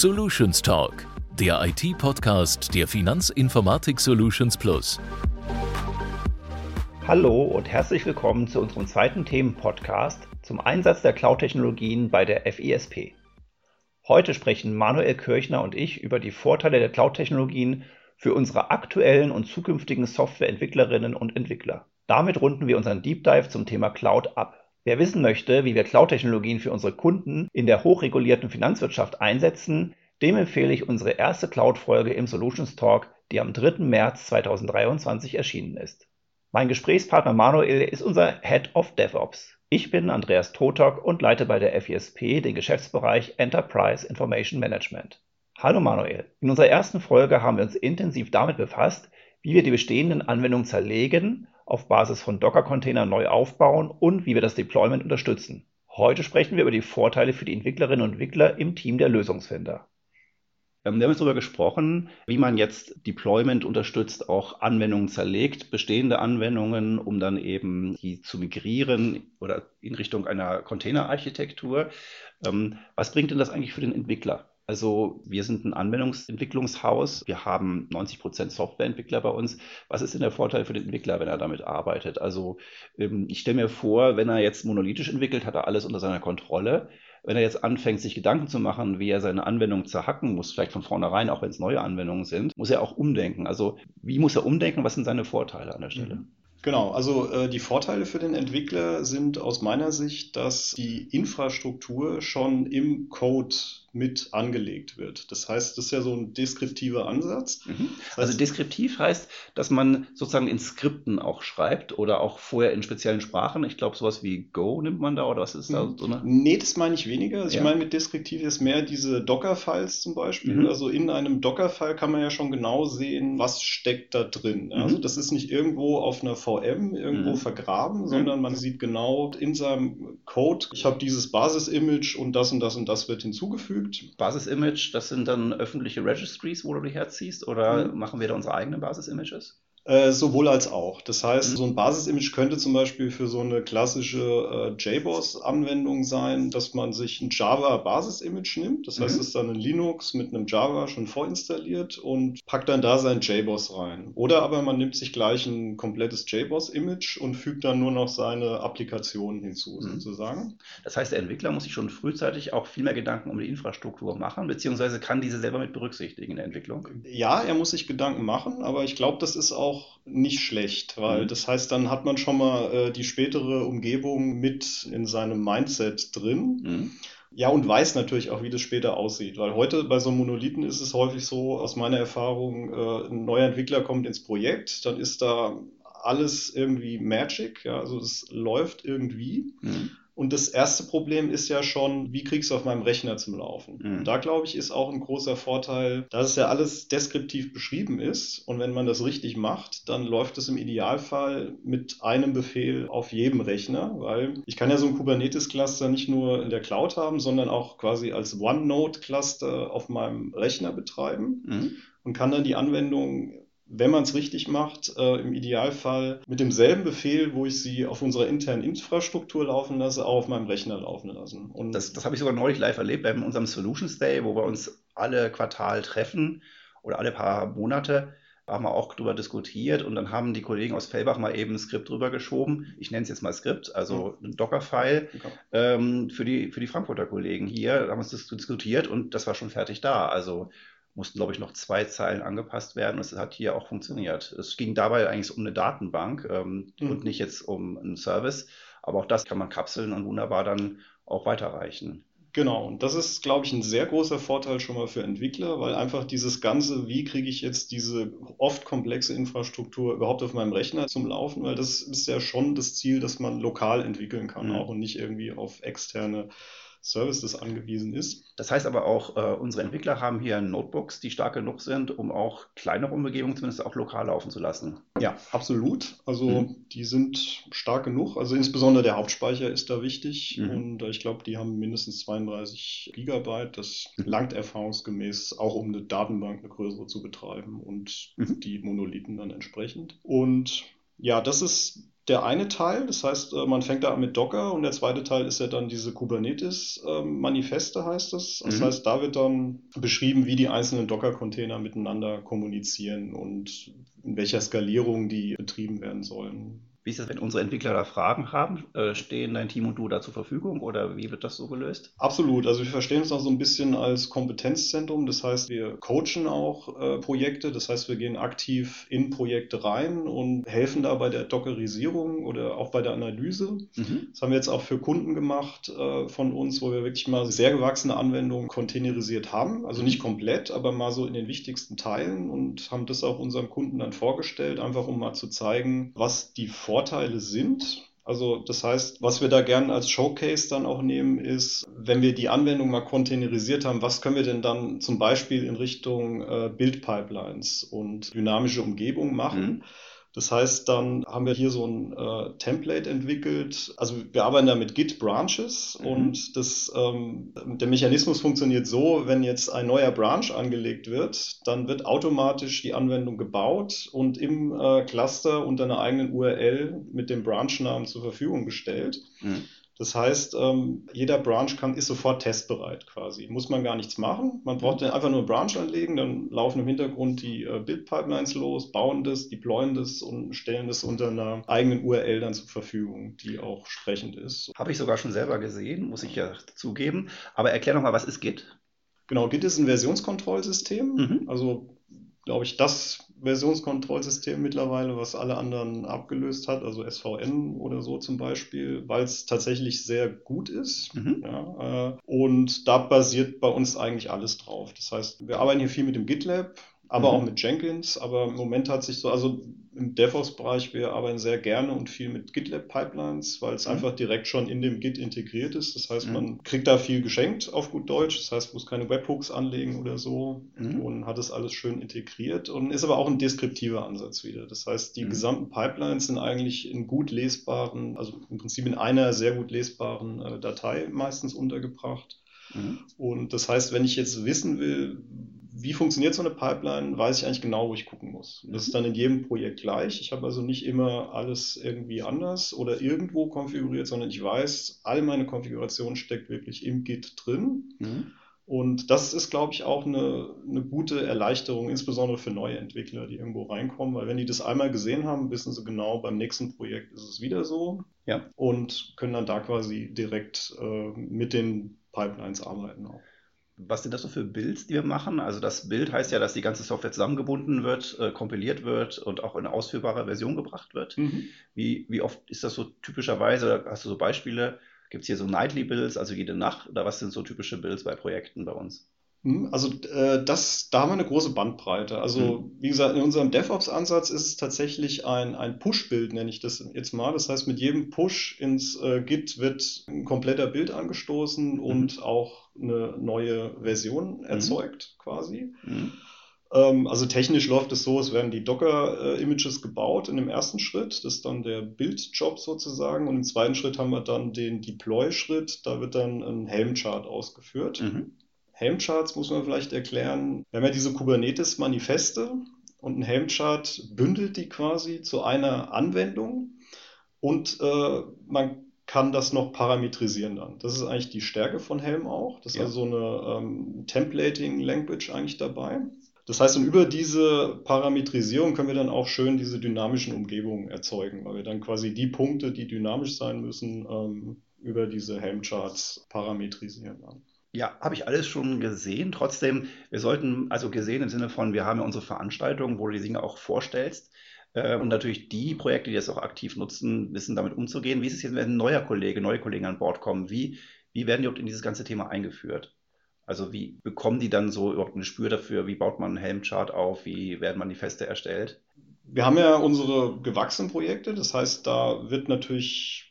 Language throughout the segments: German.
Solutions Talk, der IT-Podcast der Finanzinformatik Solutions Plus. Hallo und herzlich willkommen zu unserem zweiten Themenpodcast zum Einsatz der Cloud-Technologien bei der FISP. Heute sprechen Manuel Kirchner und ich über die Vorteile der Cloud-Technologien für unsere aktuellen und zukünftigen Softwareentwicklerinnen und Entwickler. Damit runden wir unseren Deep Dive zum Thema Cloud ab. Wer wissen möchte, wie wir Cloud-Technologien für unsere Kunden in der hochregulierten Finanzwirtschaft einsetzen, dem empfehle ich unsere erste Cloud-Folge im Solutions Talk, die am 3. März 2023 erschienen ist. Mein Gesprächspartner Manuel ist unser Head of DevOps. Ich bin Andreas Totok und leite bei der FISP den Geschäftsbereich Enterprise Information Management. Hallo Manuel. In unserer ersten Folge haben wir uns intensiv damit befasst, wie wir die bestehenden Anwendungen zerlegen auf Basis von Docker-Containern neu aufbauen und wie wir das Deployment unterstützen. Heute sprechen wir über die Vorteile für die Entwicklerinnen und Entwickler im Team der Lösungsfinder. Ähm, wir haben jetzt darüber gesprochen, wie man jetzt Deployment unterstützt, auch Anwendungen zerlegt, bestehende Anwendungen, um dann eben die zu migrieren oder in Richtung einer Containerarchitektur. Ähm, was bringt denn das eigentlich für den Entwickler? Also wir sind ein Anwendungsentwicklungshaus. Wir haben 90 Prozent Softwareentwickler bei uns. Was ist denn der Vorteil für den Entwickler, wenn er damit arbeitet? Also ähm, ich stelle mir vor, wenn er jetzt monolithisch entwickelt, hat er alles unter seiner Kontrolle. Wenn er jetzt anfängt, sich Gedanken zu machen, wie er seine Anwendung zerhacken muss, vielleicht von vornherein, auch wenn es neue Anwendungen sind, muss er auch umdenken. Also wie muss er umdenken? Was sind seine Vorteile an der Stelle? Mhm. Genau, also äh, die Vorteile für den Entwickler sind aus meiner Sicht, dass die Infrastruktur schon im Code mit angelegt wird. Das heißt, das ist ja so ein deskriptiver Ansatz. Mhm. Also deskriptiv heißt, dass man sozusagen in Skripten auch schreibt oder auch vorher in speziellen Sprachen. Ich glaube, sowas wie Go nimmt man da oder was ist da mhm. so eine? Nee, das meine ich weniger. Also ja. Ich meine mit deskriptiv ist mehr diese Docker-Files zum Beispiel. Mhm. Also in einem Docker-File kann man ja schon genau sehen, was steckt da drin. Also mhm. das ist nicht irgendwo auf einer VM irgendwo mhm. vergraben, sondern man sieht genau in seinem Code, ich habe dieses Basis-Image und das und das und das wird hinzugefügt hinzugefügt. Basis-Image, das sind dann öffentliche Registries, wo du die herziehst, oder mhm. machen wir da unsere eigenen Basis-Images? Äh, sowohl als auch. Das heißt, mhm. so ein Basis-Image könnte zum Beispiel für so eine klassische äh, JBoss-Anwendung sein, dass man sich ein Java-Basis-Image nimmt. Das heißt, mhm. es ist dann ein Linux mit einem Java schon vorinstalliert und packt dann da sein JBoss rein. Oder aber man nimmt sich gleich ein komplettes JBoss-Image und fügt dann nur noch seine Applikationen hinzu, mhm. sozusagen. Das heißt, der Entwickler muss sich schon frühzeitig auch viel mehr Gedanken um die Infrastruktur machen, beziehungsweise kann diese selber mit berücksichtigen in der Entwicklung? Ja, er muss sich Gedanken machen, aber ich glaube, das ist auch auch nicht schlecht, weil mhm. das heißt, dann hat man schon mal äh, die spätere Umgebung mit in seinem Mindset drin. Mhm. Ja, und weiß natürlich auch, wie das später aussieht. Weil heute bei so Monolithen ist es häufig so, aus meiner Erfahrung, äh, ein neuer Entwickler kommt ins Projekt, dann ist da alles irgendwie Magic, ja, also es läuft irgendwie. Mhm. Und das erste Problem ist ja schon, wie kriegst du auf meinem Rechner zum Laufen? Mhm. Da glaube ich, ist auch ein großer Vorteil, dass es ja alles deskriptiv beschrieben ist. Und wenn man das richtig macht, dann läuft es im Idealfall mit einem Befehl auf jedem Rechner, weil ich kann ja so ein Kubernetes-Cluster nicht nur in der Cloud haben, sondern auch quasi als OneNote-Cluster auf meinem Rechner betreiben mhm. und kann dann die Anwendung wenn man es richtig macht, äh, im Idealfall mit demselben Befehl, wo ich sie auf unserer internen Infrastruktur laufen lasse, auch auf meinem Rechner laufen lassen. Und das, das habe ich sogar neulich live erlebt bei unserem Solutions Day, wo wir uns alle Quartal treffen oder alle paar Monate haben wir auch darüber diskutiert und dann haben die Kollegen aus Fellbach mal eben ein Skript drüber geschoben. Ich nenne es jetzt mal Skript, also ein Docker-File okay. ähm, für, die, für die Frankfurter Kollegen hier. Da haben wir es diskutiert und das war schon fertig da. Also mussten, glaube ich, noch zwei Zeilen angepasst werden. Es hat hier auch funktioniert. Es ging dabei eigentlich um eine Datenbank ähm, mhm. und nicht jetzt um einen Service. Aber auch das kann man kapseln und wunderbar dann auch weiterreichen. Genau, und das ist, glaube ich, ein sehr großer Vorteil schon mal für Entwickler, weil einfach dieses Ganze, wie kriege ich jetzt diese oft komplexe Infrastruktur überhaupt auf meinem Rechner zum Laufen, weil das ist ja schon das Ziel, dass man lokal entwickeln kann mhm. auch und nicht irgendwie auf externe Services angewiesen ist. Das heißt aber auch, äh, unsere Entwickler haben hier Notebooks, die stark genug sind, um auch kleinere Umgebungen zumindest auch lokal laufen zu lassen. Ja, absolut. Also mhm. die sind stark genug. Also insbesondere der Hauptspeicher ist da wichtig mhm. und äh, ich glaube, die haben mindestens 32 Gigabyte. Das mhm. langt erfahrungsgemäß auch, um eine Datenbank, eine größere zu betreiben und mhm. die Monolithen dann entsprechend. Und ja, das ist der eine Teil. Das heißt, äh, man fängt da an mit Docker und der zweite Teil ist ja dann diese Kubernetes-Manifeste, heißt es. Das mhm. heißt, da wird dann beschrieben, wie die einzelnen Docker-Container miteinander kommunizieren und in welcher Skalierung die betrieben werden sollen. Wie ist das, wenn unsere Entwickler da Fragen haben? Äh, stehen dein Team und du da zur Verfügung oder wie wird das so gelöst? Absolut. Also wir verstehen uns auch so ein bisschen als Kompetenzzentrum. Das heißt, wir coachen auch äh, Projekte. Das heißt, wir gehen aktiv in Projekte rein und helfen da bei der Dockerisierung oder auch bei der Analyse. Mhm. Das haben wir jetzt auch für Kunden gemacht äh, von uns, wo wir wirklich mal sehr gewachsene Anwendungen containerisiert haben. Also nicht komplett, aber mal so in den wichtigsten Teilen und haben das auch unseren Kunden dann vorgestellt, einfach um mal zu zeigen, was die Vor Vorteile sind. Also das heißt, was wir da gerne als Showcase dann auch nehmen, ist, wenn wir die Anwendung mal containerisiert haben, was können wir denn dann zum Beispiel in Richtung äh, Build-Pipelines und dynamische Umgebung machen? Mhm. Das heißt, dann haben wir hier so ein äh, Template entwickelt. Also wir arbeiten da mit Git Branches mhm. und das, ähm, der Mechanismus funktioniert so, wenn jetzt ein neuer Branch angelegt wird, dann wird automatisch die Anwendung gebaut und im äh, Cluster unter einer eigenen URL mit dem Branchnamen zur Verfügung gestellt. Mhm. Das heißt, ähm, jeder Branch kann, ist sofort testbereit quasi. Muss man gar nichts machen. Man braucht dann einfach nur einen Branch anlegen, dann laufen im Hintergrund die äh, Build-Pipelines los, bauen das, deployen das und stellen das unter einer eigenen URL dann zur Verfügung, die auch sprechend ist. Habe ich sogar schon selber gesehen, muss ich ja zugeben. Aber erklär doch mal, was ist Git? Genau, Git ist ein Versionskontrollsystem. Mhm. Also glaube ich, das Versionskontrollsystem mittlerweile, was alle anderen abgelöst hat, also SVN oder so zum Beispiel, weil es tatsächlich sehr gut ist. Mhm. Ja, äh, und da basiert bei uns eigentlich alles drauf. Das heißt, wir arbeiten hier viel mit dem GitLab, aber mhm. auch mit Jenkins. Aber im Moment hat sich so, also im DevOps-Bereich, wir arbeiten sehr gerne und viel mit GitLab-Pipelines, weil es mhm. einfach direkt schon in dem Git integriert ist. Das heißt, mhm. man kriegt da viel geschenkt auf gut Deutsch. Das heißt, muss keine Webhooks anlegen oder so mhm. und hat es alles schön integriert und ist aber auch ein deskriptiver Ansatz wieder. Das heißt, die mhm. gesamten Pipelines sind eigentlich in gut lesbaren, also im Prinzip in einer sehr gut lesbaren äh, Datei meistens untergebracht. Mhm. Und das heißt, wenn ich jetzt wissen will, wie funktioniert so eine Pipeline, weiß ich eigentlich genau, wo ich gucken muss. Das ist dann in jedem Projekt gleich. Ich habe also nicht immer alles irgendwie anders oder irgendwo konfiguriert, sondern ich weiß, all meine Konfiguration steckt wirklich im Git drin. Mhm. Und das ist, glaube ich, auch eine, eine gute Erleichterung, insbesondere für neue Entwickler, die irgendwo reinkommen, weil wenn die das einmal gesehen haben, wissen sie genau, beim nächsten Projekt ist es wieder so. Ja. Und können dann da quasi direkt äh, mit den Pipelines arbeiten auch. Was sind das so für Builds, die wir machen? Also das Bild heißt ja, dass die ganze Software zusammengebunden wird, äh, kompiliert wird und auch in ausführbare Version gebracht wird. Mhm. Wie, wie oft ist das so typischerweise? Hast du so Beispiele? Gibt es hier so Nightly Builds, also jede Nacht? Oder was sind so typische Builds bei Projekten bei uns? Mhm, also äh, das, da haben wir eine große Bandbreite. Also mhm. wie gesagt, in unserem DevOps-Ansatz ist es tatsächlich ein, ein Push-Bild, nenne ich das jetzt mal. Das heißt, mit jedem Push ins äh, Git wird ein kompletter Bild angestoßen mhm. und auch eine neue Version mhm. erzeugt quasi. Mhm. Ähm, also technisch läuft es so, es werden die Docker-Images gebaut in dem ersten Schritt. Das ist dann der Build-Job sozusagen. Und im zweiten Schritt haben wir dann den Deploy-Schritt. Da wird dann ein Helm-Chart ausgeführt. Helmcharts muss man vielleicht erklären. Wir haben ja diese Kubernetes-Manifeste und ein Helmchart bündelt die quasi zu einer Anwendung und äh, man kann das noch parametrisieren dann. Das ist eigentlich die Stärke von Helm auch. Das ist ja. also eine ähm, Templating-Language eigentlich dabei. Das heißt, und über diese Parametrisierung können wir dann auch schön diese dynamischen Umgebungen erzeugen, weil wir dann quasi die Punkte, die dynamisch sein müssen, ähm, über diese Helmcharts parametrisieren. Dann. Ja, habe ich alles schon gesehen. Trotzdem, wir sollten, also gesehen im Sinne von, wir haben ja unsere Veranstaltung, wo du die Dinge auch vorstellst. Äh, und natürlich die Projekte, die das auch aktiv nutzen, wissen damit umzugehen. Wie ist es jetzt, wenn ein neuer Kollege, neue Kollegen an Bord kommen? Wie, wie werden die überhaupt in dieses ganze Thema eingeführt? Also wie bekommen die dann so überhaupt ein Gespür dafür? Wie baut man einen Helmchart auf? Wie werden Manifeste erstellt? Wir haben ja unsere gewachsenen Projekte. Das heißt, da wird natürlich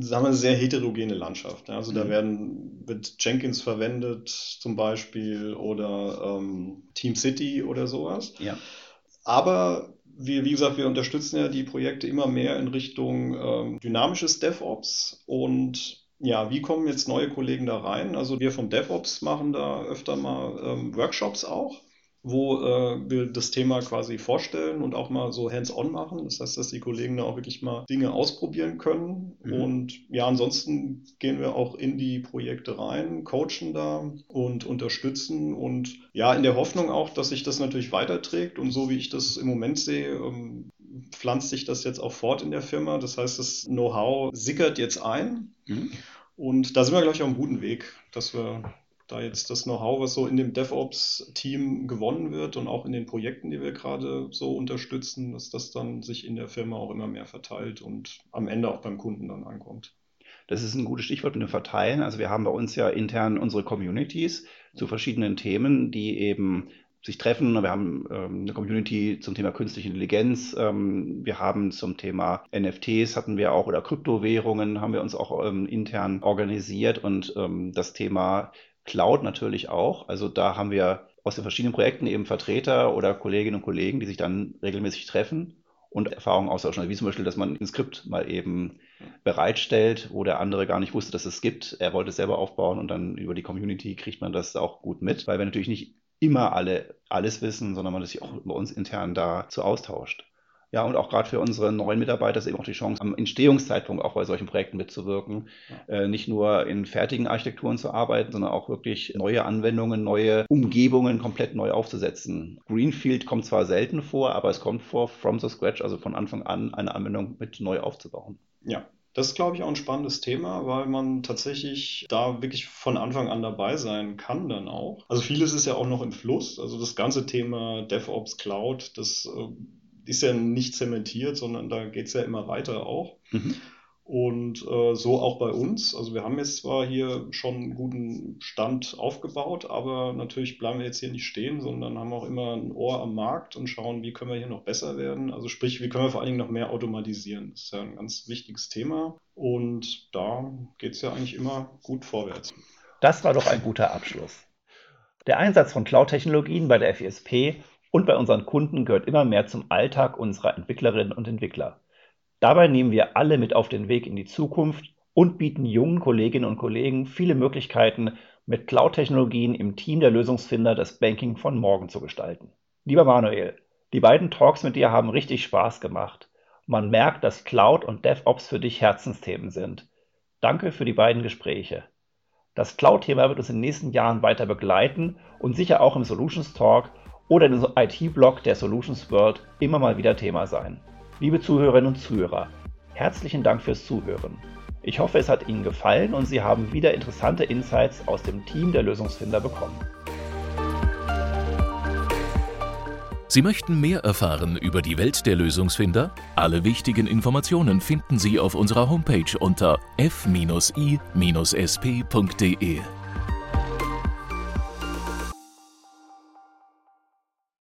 sagen wir, eine sehr heterogene Landschaft. Also mhm. da werden, wird Jenkins verwendet zum Beispiel oder ähm, Team City oder sowas. Ja. Aber wir, wie gesagt, wir unterstützen ja die Projekte immer mehr in Richtung ähm, dynamisches DevOps und ja, wie kommen jetzt neue Kollegen da rein? Also wir vom DevOps machen da öfter mal ähm, Workshops auch. Wo äh, wir das Thema quasi vorstellen und auch mal so hands-on machen. Das heißt, dass die Kollegen da auch wirklich mal Dinge ausprobieren können. Mhm. Und ja, ansonsten gehen wir auch in die Projekte rein, coachen da und unterstützen und ja, in der Hoffnung auch, dass sich das natürlich weiterträgt. Und so wie ich das im Moment sehe, ähm, pflanzt sich das jetzt auch fort in der Firma. Das heißt, das Know-how sickert jetzt ein. Mhm. Und da sind wir, glaube ich, auf einem guten Weg, dass wir da jetzt das Know-how, was so in dem DevOps-Team gewonnen wird und auch in den Projekten, die wir gerade so unterstützen, dass das dann sich in der Firma auch immer mehr verteilt und am Ende auch beim Kunden dann ankommt. Das ist ein gutes Stichwort mit dem Verteilen. Also wir haben bei uns ja intern unsere Communities zu verschiedenen Themen, die eben sich treffen. Wir haben ähm, eine Community zum Thema künstliche Intelligenz. Ähm, wir haben zum Thema NFTs hatten wir auch oder Kryptowährungen haben wir uns auch ähm, intern organisiert und ähm, das Thema Cloud natürlich auch. Also da haben wir aus den verschiedenen Projekten eben Vertreter oder Kolleginnen und Kollegen, die sich dann regelmäßig treffen und Erfahrungen austauschen. Also wie zum Beispiel, dass man ein Skript mal eben bereitstellt, wo der andere gar nicht wusste, dass es gibt. Er wollte es selber aufbauen und dann über die Community kriegt man das auch gut mit, weil wir natürlich nicht immer alle alles wissen, sondern man sich auch bei uns intern dazu austauscht. Ja, und auch gerade für unsere neuen Mitarbeiter ist eben auch die Chance, am Entstehungszeitpunkt auch bei solchen Projekten mitzuwirken. Ja. Äh, nicht nur in fertigen Architekturen zu arbeiten, sondern auch wirklich neue Anwendungen, neue Umgebungen komplett neu aufzusetzen. Greenfield kommt zwar selten vor, aber es kommt vor, from the scratch, also von Anfang an eine Anwendung mit neu aufzubauen. Ja, das ist, glaube ich, auch ein spannendes Thema, weil man tatsächlich da wirklich von Anfang an dabei sein kann dann auch. Also vieles ist ja auch noch im Fluss. Also das ganze Thema DevOps Cloud, das äh, ist ja nicht zementiert, sondern da geht es ja immer weiter auch. Mhm. Und äh, so auch bei uns. Also wir haben jetzt zwar hier schon einen guten Stand aufgebaut, aber natürlich bleiben wir jetzt hier nicht stehen, sondern haben auch immer ein Ohr am Markt und schauen, wie können wir hier noch besser werden. Also sprich, wie können wir vor allen Dingen noch mehr automatisieren. Das ist ja ein ganz wichtiges Thema. Und da geht es ja eigentlich immer gut vorwärts. Das war doch ein guter Abschluss. Der Einsatz von Cloud-Technologien bei der FISP und bei unseren Kunden gehört immer mehr zum Alltag unserer Entwicklerinnen und Entwickler. Dabei nehmen wir alle mit auf den Weg in die Zukunft und bieten jungen Kolleginnen und Kollegen viele Möglichkeiten, mit Cloud-Technologien im Team der Lösungsfinder das Banking von morgen zu gestalten. Lieber Manuel, die beiden Talks mit dir haben richtig Spaß gemacht. Man merkt, dass Cloud und DevOps für dich Herzensthemen sind. Danke für die beiden Gespräche. Das Cloud-Thema wird uns in den nächsten Jahren weiter begleiten und sicher auch im Solutions Talk oder unserem IT-Blog der Solutions World immer mal wieder Thema sein. Liebe Zuhörerinnen und Zuhörer, herzlichen Dank fürs Zuhören. Ich hoffe, es hat Ihnen gefallen und Sie haben wieder interessante Insights aus dem Team der Lösungsfinder bekommen. Sie möchten mehr erfahren über die Welt der Lösungsfinder? Alle wichtigen Informationen finden Sie auf unserer Homepage unter f-i-sp.de.